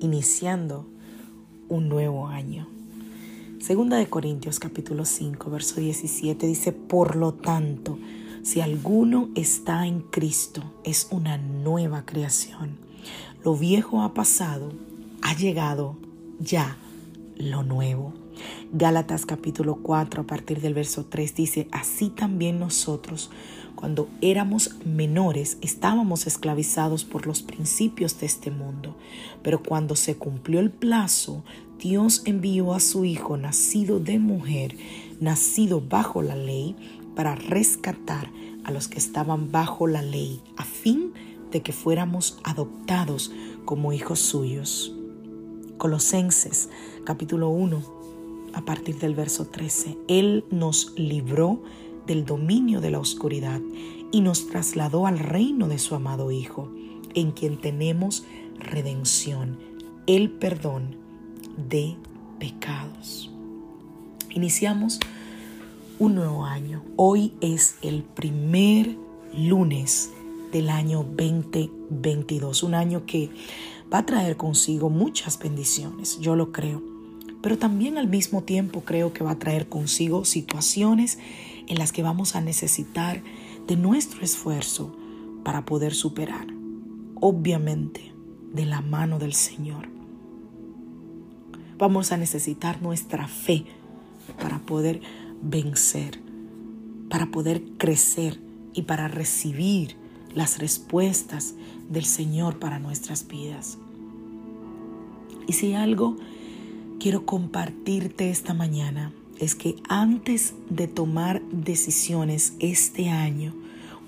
iniciando un nuevo año. Segunda de Corintios capítulo 5, verso 17 dice, por lo tanto, si alguno está en Cristo, es una nueva creación. Lo viejo ha pasado, ha llegado ya lo nuevo. Gálatas capítulo 4 a partir del verso 3 dice, así también nosotros, cuando éramos menores, estábamos esclavizados por los principios de este mundo, pero cuando se cumplió el plazo, Dios envió a su Hijo nacido de mujer, nacido bajo la ley, para rescatar a los que estaban bajo la ley, a fin de que fuéramos adoptados como hijos suyos. Colosenses capítulo 1, a partir del verso 13. Él nos libró del dominio de la oscuridad y nos trasladó al reino de su amado Hijo, en quien tenemos redención, el perdón de pecados. Iniciamos un nuevo año. Hoy es el primer lunes del año 2022, un año que va a traer consigo muchas bendiciones, yo lo creo, pero también al mismo tiempo creo que va a traer consigo situaciones en las que vamos a necesitar de nuestro esfuerzo para poder superar, obviamente de la mano del Señor. Vamos a necesitar nuestra fe para poder vencer, para poder crecer y para recibir las respuestas del Señor para nuestras vidas. Y si algo quiero compartirte esta mañana es que antes de tomar decisiones este año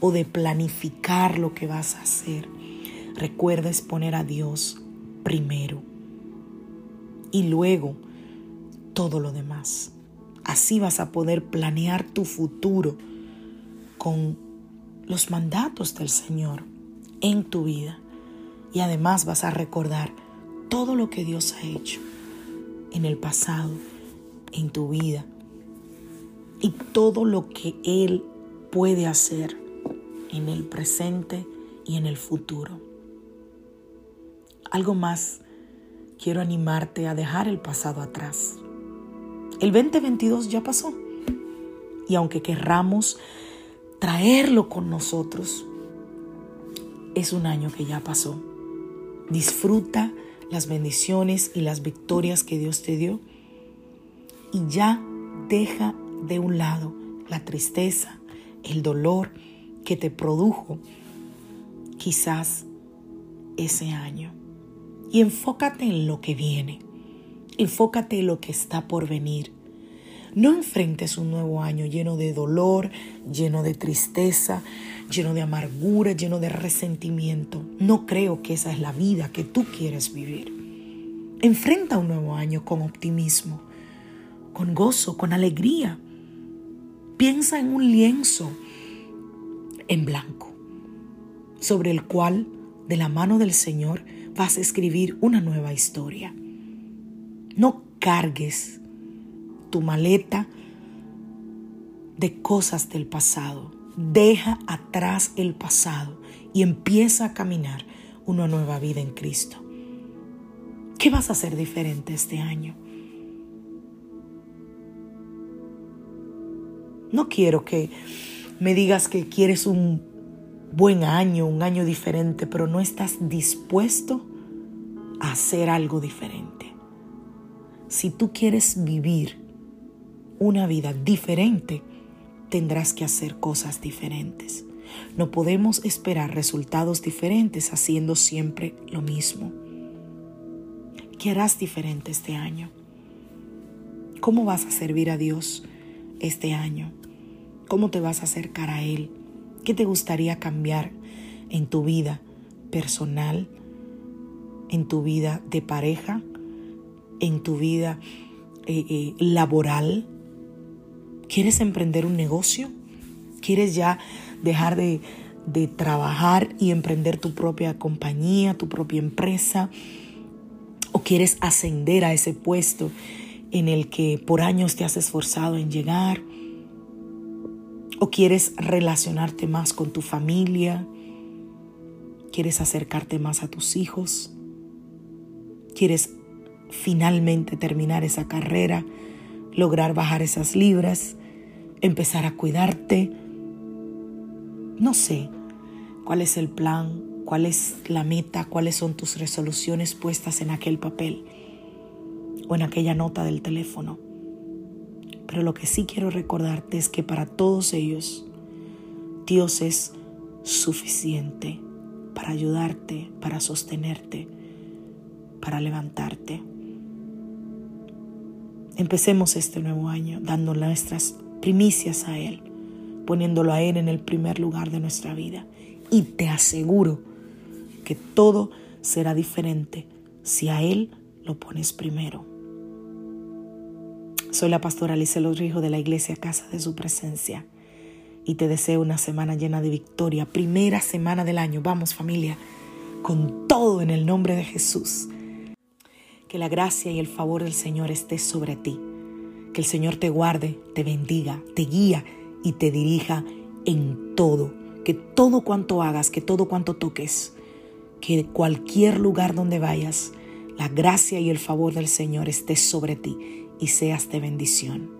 o de planificar lo que vas a hacer, recuerda poner a Dios primero y luego todo lo demás. Así vas a poder planear tu futuro con los mandatos del Señor en tu vida. Y además vas a recordar todo lo que Dios ha hecho en el pasado, en tu vida. Y todo lo que Él puede hacer en el presente y en el futuro. Algo más, quiero animarte a dejar el pasado atrás el 2022 ya pasó. Y aunque querramos traerlo con nosotros, es un año que ya pasó. Disfruta las bendiciones y las victorias que Dios te dio y ya deja de un lado la tristeza, el dolor que te produjo quizás ese año. Y enfócate en lo que viene. Enfócate en lo que está por venir. No enfrentes un nuevo año lleno de dolor, lleno de tristeza, lleno de amargura, lleno de resentimiento. No creo que esa es la vida que tú quieres vivir. Enfrenta un nuevo año con optimismo, con gozo, con alegría. Piensa en un lienzo en blanco, sobre el cual, de la mano del Señor, vas a escribir una nueva historia. No cargues tu maleta de cosas del pasado. Deja atrás el pasado y empieza a caminar una nueva vida en Cristo. ¿Qué vas a hacer diferente este año? No quiero que me digas que quieres un buen año, un año diferente, pero no estás dispuesto a hacer algo diferente si tú quieres vivir una vida diferente, tendrás que hacer cosas diferentes. No podemos esperar resultados diferentes haciendo siempre lo mismo. ¿Qué harás diferente este año? ¿Cómo vas a servir a Dios este año? ¿Cómo te vas a acercar a Él? ¿Qué te gustaría cambiar en tu vida personal en tu vida de pareja, en tu vida eh, eh, laboral. ¿Quieres emprender un negocio? ¿Quieres ya dejar de, de trabajar y emprender tu propia compañía, tu propia empresa? ¿O quieres ascender a ese puesto en el que por años te has esforzado en llegar? ¿O quieres relacionarte más con tu familia? ¿Quieres acercarte más a tus hijos? ¿Quieres finalmente terminar esa carrera? ¿Lograr bajar esas libras? ¿Empezar a cuidarte? No sé cuál es el plan, cuál es la meta, cuáles son tus resoluciones puestas en aquel papel o en aquella nota del teléfono. Pero lo que sí quiero recordarte es que para todos ellos Dios es suficiente para ayudarte, para sostenerte, para levantarte. Empecemos este nuevo año dando nuestras primicias a Él, poniéndolo a Él en el primer lugar de nuestra vida. Y te aseguro que todo será diferente si a Él lo pones primero. Soy la pastora Alice Rijo de la Iglesia Casa de Su Presencia y te deseo una semana llena de victoria, primera semana del año. Vamos familia, con todo en el nombre de Jesús. Que la gracia y el favor del Señor esté sobre ti. Que el Señor te guarde, te bendiga, te guía y te dirija en todo. Que todo cuanto hagas, que todo cuanto toques, que cualquier lugar donde vayas, la gracia y el favor del Señor esté sobre ti y seas de bendición.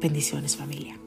Bendiciones familia.